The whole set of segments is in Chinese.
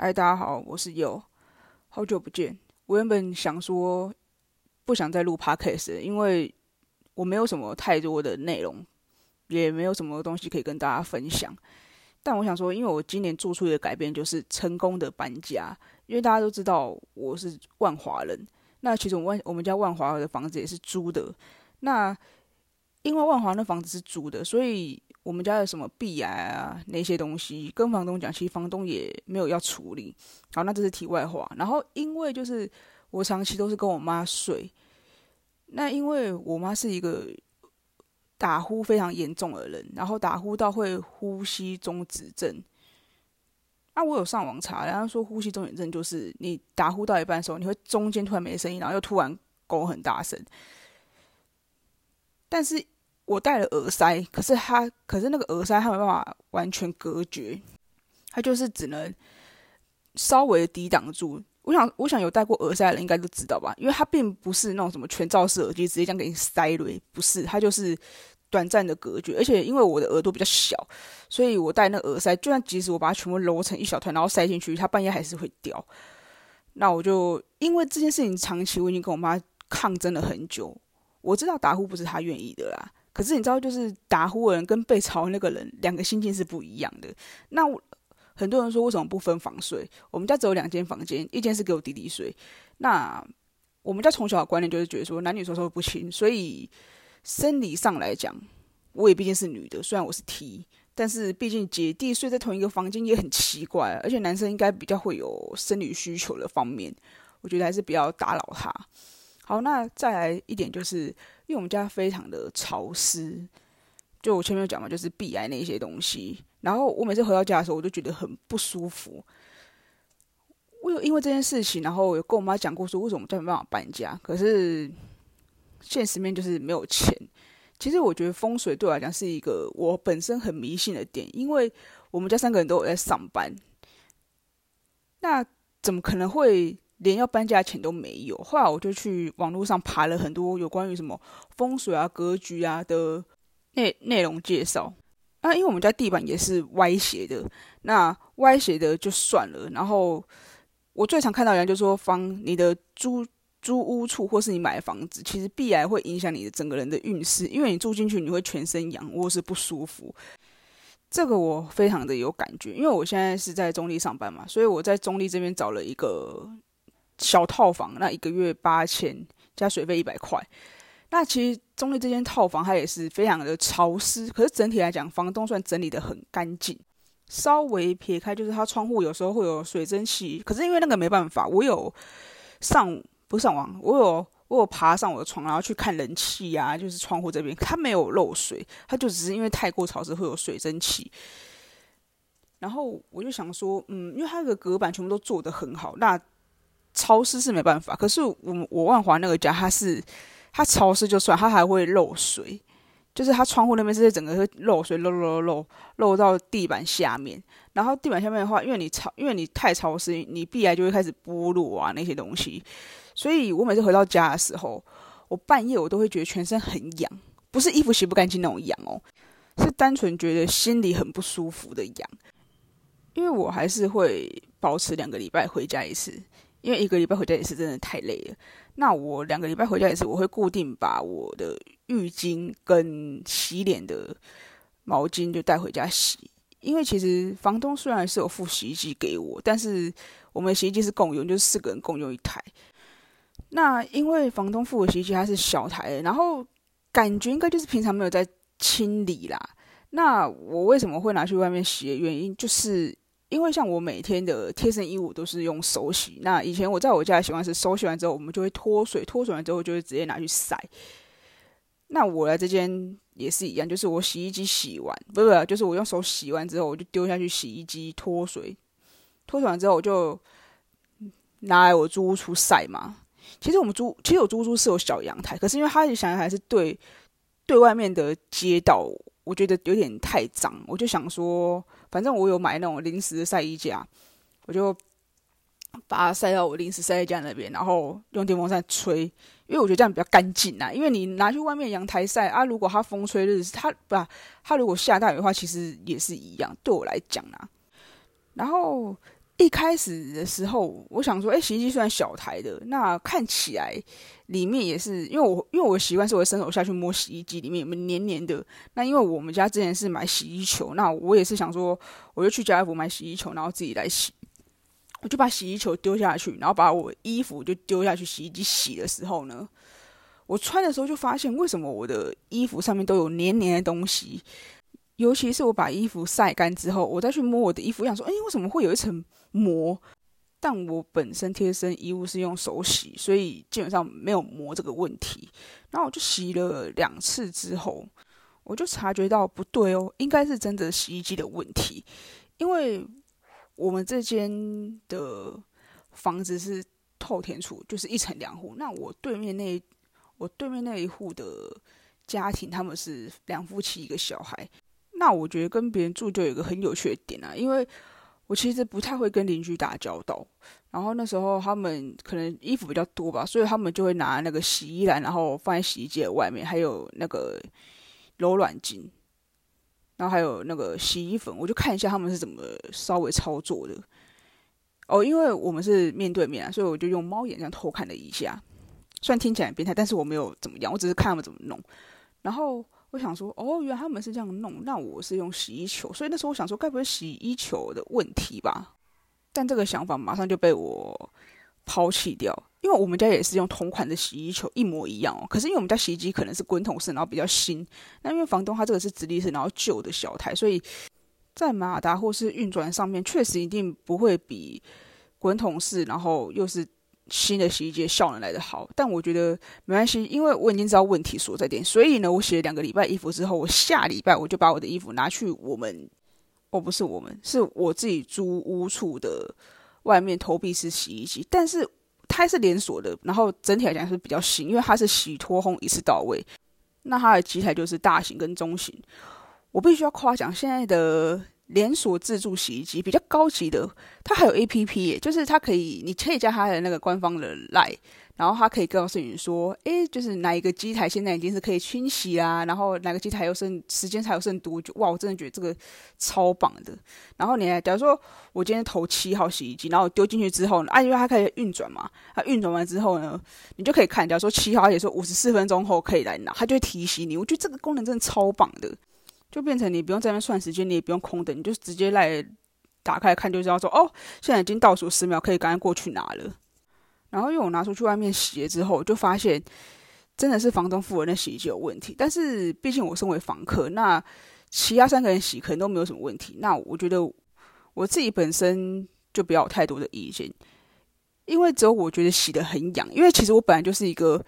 嗨，大家好，我是佑，好久不见。我原本想说不想再录 podcast，因为我没有什么太多的内容，也没有什么东西可以跟大家分享。但我想说，因为我今年做出的改变就是成功的搬家，因为大家都知道我是万华人，那其实我万我们家万华的房子也是租的。那因为万华那房子是租的，所以。我们家有什么壁癌啊那些东西，跟房东讲，其实房东也没有要处理。好，那这是题外话。然后因为就是我长期都是跟我妈睡，那因为我妈是一个打呼非常严重的人，然后打呼到会呼吸中止症。那我有上网查，然后说呼吸中止症就是你打呼到一半的时候，你会中间突然没声音，然后又突然狗很大声，但是。我戴了耳塞，可是它，可是那个耳塞它没办法完全隔绝，它就是只能稍微抵挡住。我想，我想有戴过耳塞的人应该都知道吧，因为它并不是那种什么全罩式耳机，直接这样给你塞了，不是，它就是短暂的隔绝。而且因为我的耳朵比较小，所以我戴那耳塞，就算即使我把它全部揉成一小团，然后塞进去，它半夜还是会掉。那我就因为这件事情长期我已经跟我妈抗争了很久，我知道打呼不是她愿意的啦。可是你知道，就是打呼的人跟被吵那个人，两个心境是不一样的。那很多人说，为什么不分房睡？我们家只有两间房间，一间是给我弟弟睡。那我们家从小的观念就是觉得说，男女授受不亲，所以生理上来讲，我也毕竟是女的，虽然我是 T，但是毕竟姐弟睡在同一个房间也很奇怪，而且男生应该比较会有生理需求的方面，我觉得还是不要打扰他。好，那再来一点就是，因为我们家非常的潮湿，就我前面有讲嘛，就是避癌那些东西。然后我每次回到家的时候，我就觉得很不舒服。我有因为这件事情，然后有跟我妈讲过，说为什么家没办法搬家。可是现实面就是没有钱。其实我觉得风水对我来讲是一个我本身很迷信的点，因为我们家三个人都有在上班，那怎么可能会？连要搬家钱都没有，后来我就去网络上爬了很多有关于什么风水啊、格局啊的内内容介绍。那因为我们家地板也是歪斜的，那歪斜的就算了。然后我最常看到人就说，房你的租租屋处或是你买房子，其实必然会影响你的整个人的运势，因为你住进去你会全身痒或是不舒服。这个我非常的有感觉，因为我现在是在中立上班嘛，所以我在中立这边找了一个。小套房，那一个月八千加水费一百块。那其实中立这间套房它也是非常的潮湿，可是整体来讲，房东算整理的很干净。稍微撇开，就是它窗户有时候会有水蒸气，可是因为那个没办法，我有上不上网，我有我有爬上我的床，然后去看人气啊，就是窗户这边它没有漏水，它就只是因为太过潮湿会有水蒸气。然后我就想说，嗯，因为它的隔板全部都做得很好，那。潮湿是没办法，可是我我万华那个家，它是它潮湿就算，它还会漏水，就是它窗户那边是整个会漏水，漏漏漏漏漏到地板下面。然后地板下面的话，因为你潮，因为你太潮湿，你壁癌就会开始剥落啊那些东西。所以我每次回到家的时候，我半夜我都会觉得全身很痒，不是衣服洗不干净那种痒哦，是单纯觉得心里很不舒服的痒。因为我还是会保持两个礼拜回家一次。因为一个礼拜回家一次真的太累了，那我两个礼拜回家一次，我会固定把我的浴巾跟洗脸的毛巾就带回家洗。因为其实房东虽然是有付洗衣机给我，但是我们洗衣机是共用，就是四个人共用一台。那因为房东付的洗衣机它是小台，然后感觉应该就是平常没有在清理啦。那我为什么会拿去外面洗的原因就是。因为像我每天的贴身衣物都是用手洗，那以前我在我家的习惯是手洗完之后，我们就会脱水，脱水完之后就会直接拿去晒。那我来这间也是一样，就是我洗衣机洗完，不不，就是我用手洗完之后，我就丢下去洗衣机脱水，脱水完之后我就拿来我租屋处晒嘛。其实我们租，其实我租屋是有小阳台，可是因为它想还是对对外面的街道。我觉得有点太脏，我就想说，反正我有买那种临时的晒衣架，我就把它晒到我临时晒衣架那边，然后用电风扇吹，因为我觉得这样比较干净啊。因为你拿去外面阳台晒啊，如果它风吹日，它不，它如果下大雨的话，其实也是一样。对我来讲啊，然后一开始的时候，我想说，哎，洗衣机虽然小台的，那看起来里面也是，因为我因为我习惯是我伸手下去摸洗衣机里面有没有黏黏的。那因为我们家之前是买洗衣球，那我也是想说，我就去家乐福买洗衣球，然后自己来洗。我就把洗衣球丢下去，然后把我衣服就丢下去洗衣机洗的时候呢，我穿的时候就发现，为什么我的衣服上面都有黏黏的东西？尤其是我把衣服晒干之后，我再去摸我的衣服，想说，哎，为什么会有一层膜？但我本身贴身衣物是用手洗，所以基本上没有磨这个问题。然后我就洗了两次之后，我就察觉到不对哦，应该是真的洗衣机的问题。因为我们这间的房子是透天处，就是一层两户。那我对面那我对面那一户的家庭，他们是两夫妻一个小孩。那我觉得跟别人住就有一个很有趣的点啊，因为我其实不太会跟邻居打交道。然后那时候他们可能衣服比较多吧，所以他们就会拿那个洗衣篮，然后放在洗衣机的外面，还有那个柔软巾，然后还有那个洗衣粉，我就看一下他们是怎么稍微操作的。哦，因为我们是面对面啊，所以我就用猫眼这样偷看了一下。虽然听起来很变态，但是我没有怎么样，我只是看他们怎么弄。然后。我想说，哦，原来他们是这样弄，那我是用洗衣球，所以那时候我想说，该不会洗衣球的问题吧？但这个想法马上就被我抛弃掉，因为我们家也是用同款的洗衣球，一模一样哦。可是因为我们家洗衣机可能是滚筒式，然后比较新，那因为房东他这个是直立式，然后旧的小台，所以在马达或是运转上面，确实一定不会比滚筒式，然后又是。新的洗衣机效能来的好，但我觉得没关系，因为我已经知道问题所在点，所以呢，我洗了两个礼拜衣服之后，我下礼拜我就把我的衣服拿去我们，哦，不是我们，是我自己租屋处的外面投币式洗衣机，但是它是连锁的，然后整体来讲是比较新，因为它是洗脱烘一次到位，那它的机台就是大型跟中型，我必须要夸奖现在的。连锁自助洗衣机比较高级的，它还有 A P P，就是它可以，你可以加它的那个官方的 Line，然后它可以告诉你说，诶，就是哪一个机台现在已经是可以清洗啦，然后哪个机台又剩时间才有剩多久？哇，我真的觉得这个超棒的。然后你，假如说我今天投七号洗衣机，然后丢进去之后呢，啊，因为它可以运转嘛，它运转完之后呢，你就可以看，假如说七号，而且说五十四分钟后可以来拿，它就会提醒你。我觉得这个功能真的超棒的。就变成你不用在那边算时间，你也不用空等，你就直接来打开看，就知道说哦，现在已经倒数十秒，可以赶快过去拿了。然后因为我拿出去外面洗了之后，就发现真的是房东付的洗衣机有问题。但是毕竟我身为房客，那其他三个人洗可能都没有什么问题。那我觉得我自己本身就不要有太多的意见，因为只有我觉得洗的很痒。因为其实我本来就是一个。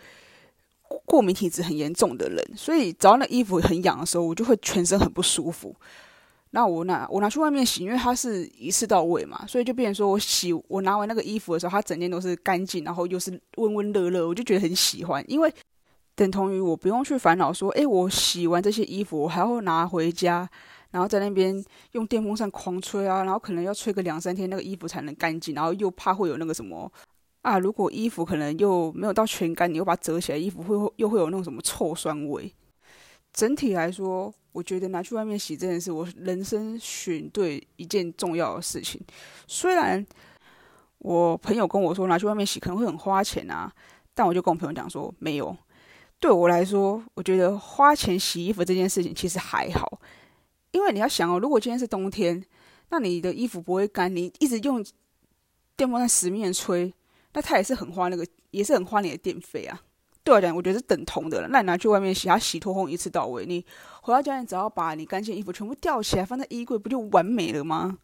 过敏体质很严重的人，所以只要那衣服很痒的时候，我就会全身很不舒服。那我拿我拿去外面洗，因为它是一次到位嘛，所以就变成说我洗我拿完那个衣服的时候，它整件都是干净，然后又是温温热热，我就觉得很喜欢。因为等同于我不用去烦恼说，诶，我洗完这些衣服，我还要拿回家，然后在那边用电风扇狂吹啊，然后可能要吹个两三天，那个衣服才能干净，然后又怕会有那个什么。啊，如果衣服可能又没有到全干，你又把它折起来，衣服会又会有那种什么臭酸味。整体来说，我觉得拿去外面洗真的是我人生选对一件重要的事情。虽然我朋友跟我说拿去外面洗可能会很花钱啊，但我就跟我朋友讲说，没有。对我来说，我觉得花钱洗衣服这件事情其实还好，因为你要想哦，如果今天是冬天，那你的衣服不会干，你一直用电风扇死命吹。那他也是很花那个，也是很花你的电费啊。对我讲，我觉得是等同的了。那你拿去外面洗，它洗脱烘一次到位，你回到家，你只要把你干净衣服全部吊起来，放在衣柜，不就完美了吗？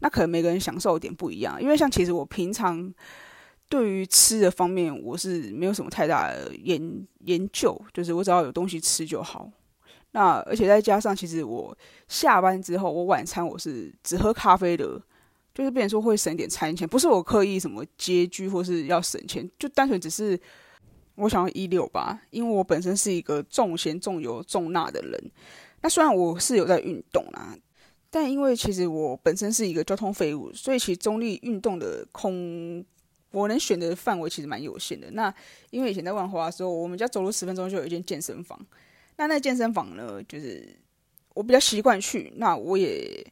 那可能每个人享受点不一样，因为像其实我平常对于吃的方面，我是没有什么太大的研研究，就是我只要有东西吃就好。那而且再加上，其实我下班之后，我晚餐我是只喝咖啡的。就是变成说会省点餐钱，不是我刻意什么拮据或是要省钱，就单纯只是我想要一六八，因为我本身是一个重咸重油重钠的人。那虽然我是有在运动啦，但因为其实我本身是一个交通废物，所以其实中立运动的空我能选的范围其实蛮有限的。那因为以前在万华的时候，我们家走路十分钟就有一间健身房，那那健身房呢，就是我比较习惯去，那我也。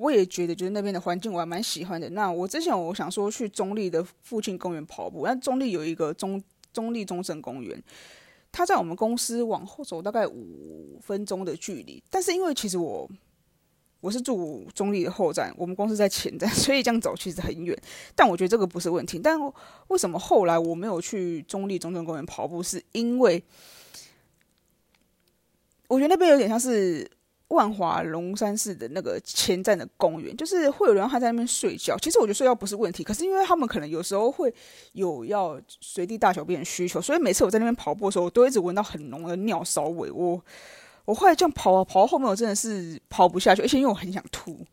我也觉得就是那边的环境我还蛮喜欢的。那我之前我想说去中立的附近公园跑步，那中立有一个中中立中正公园，它在我们公司往后走大概五分钟的距离，但是因为其实我。我是住中立的后站，我们公司在前站，所以这样走其实很远。但我觉得这个不是问题。但为什么后来我没有去中立中正公园跑步？是因为我觉得那边有点像是万华龙山寺的那个前站的公园，就是会有人他在那边睡觉。其实我觉得睡觉不是问题，可是因为他们可能有时候会有要随地大小便的需求，所以每次我在那边跑步的时候，我都一直闻到很浓的尿骚味。我。我后来这样跑啊跑到后面，我真的是跑不下去，而且因为我很想吐，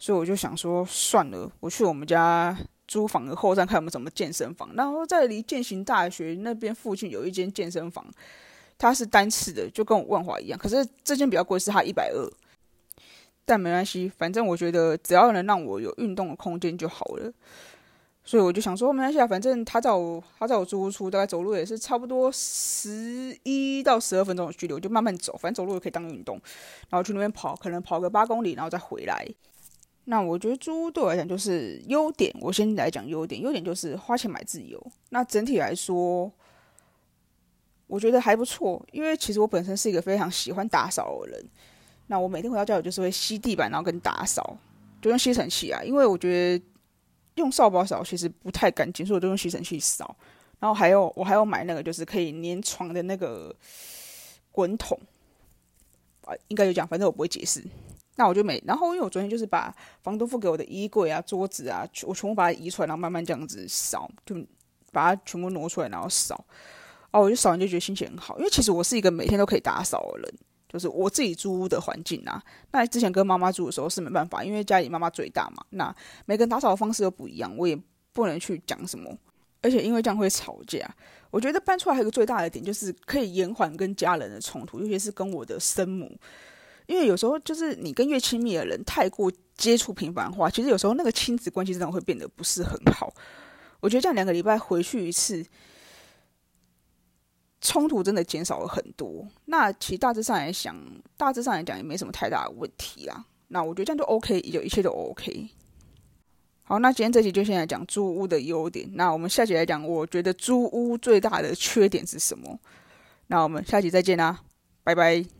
所以我就想说算了，我去我们家租房的后站看有没有什么健身房。然后在离建行大学那边附近有一间健身房，它是单次的，就跟我万华一样。可是这间比较贵，是它一百二，但没关系，反正我觉得只要能让我有运动的空间就好了。所以我就想说，没关系啊，反正他在我他在我租屋处，大概走路也是差不多十一到十二分钟的距离，我就慢慢走，反正走路也可以当运动，然后去那边跑，可能跑个八公里，然后再回来。那我觉得租屋对我来讲就是优点，我先来讲优点，优点就是花钱买自由。那整体来说，我觉得还不错，因为其实我本身是一个非常喜欢打扫的人。那我每天回到家，我就是会吸地板，然后跟打扫，就用吸尘器啊，因为我觉得。用扫把扫其实不太干净，所以我就用吸尘器扫。然后还有，我还要买那个就是可以粘床的那个滚筒啊，应该有讲，反正我不会解释。那我就每，然后因为我昨天就是把房东付给我的衣柜啊、桌子啊，我全部把它移出来，然后慢慢这样子扫，就把它全部挪出来，然后扫。哦，我就扫完就觉得心情很好，因为其实我是一个每天都可以打扫的人。就是我自己租屋的环境啊，那之前跟妈妈住的时候是没办法，因为家里妈妈最大嘛，那每个人打扫的方式都不一样，我也不能去讲什么，而且因为这样会吵架。我觉得搬出来还有个最大的点就是可以延缓跟家人的冲突，尤其是跟我的生母，因为有时候就是你跟越亲密的人太过接触频繁化，其实有时候那个亲子关系真的会变得不是很好。我觉得这样两个礼拜回去一次。冲突真的减少了很多，那其实大致上来讲，大致上来讲也没什么太大的问题啦。那我觉得这样就 OK，就一切都 OK。好，那今天这集就先来讲租屋的优点。那我们下集来讲，我觉得租屋最大的缺点是什么？那我们下集再见啦，拜拜。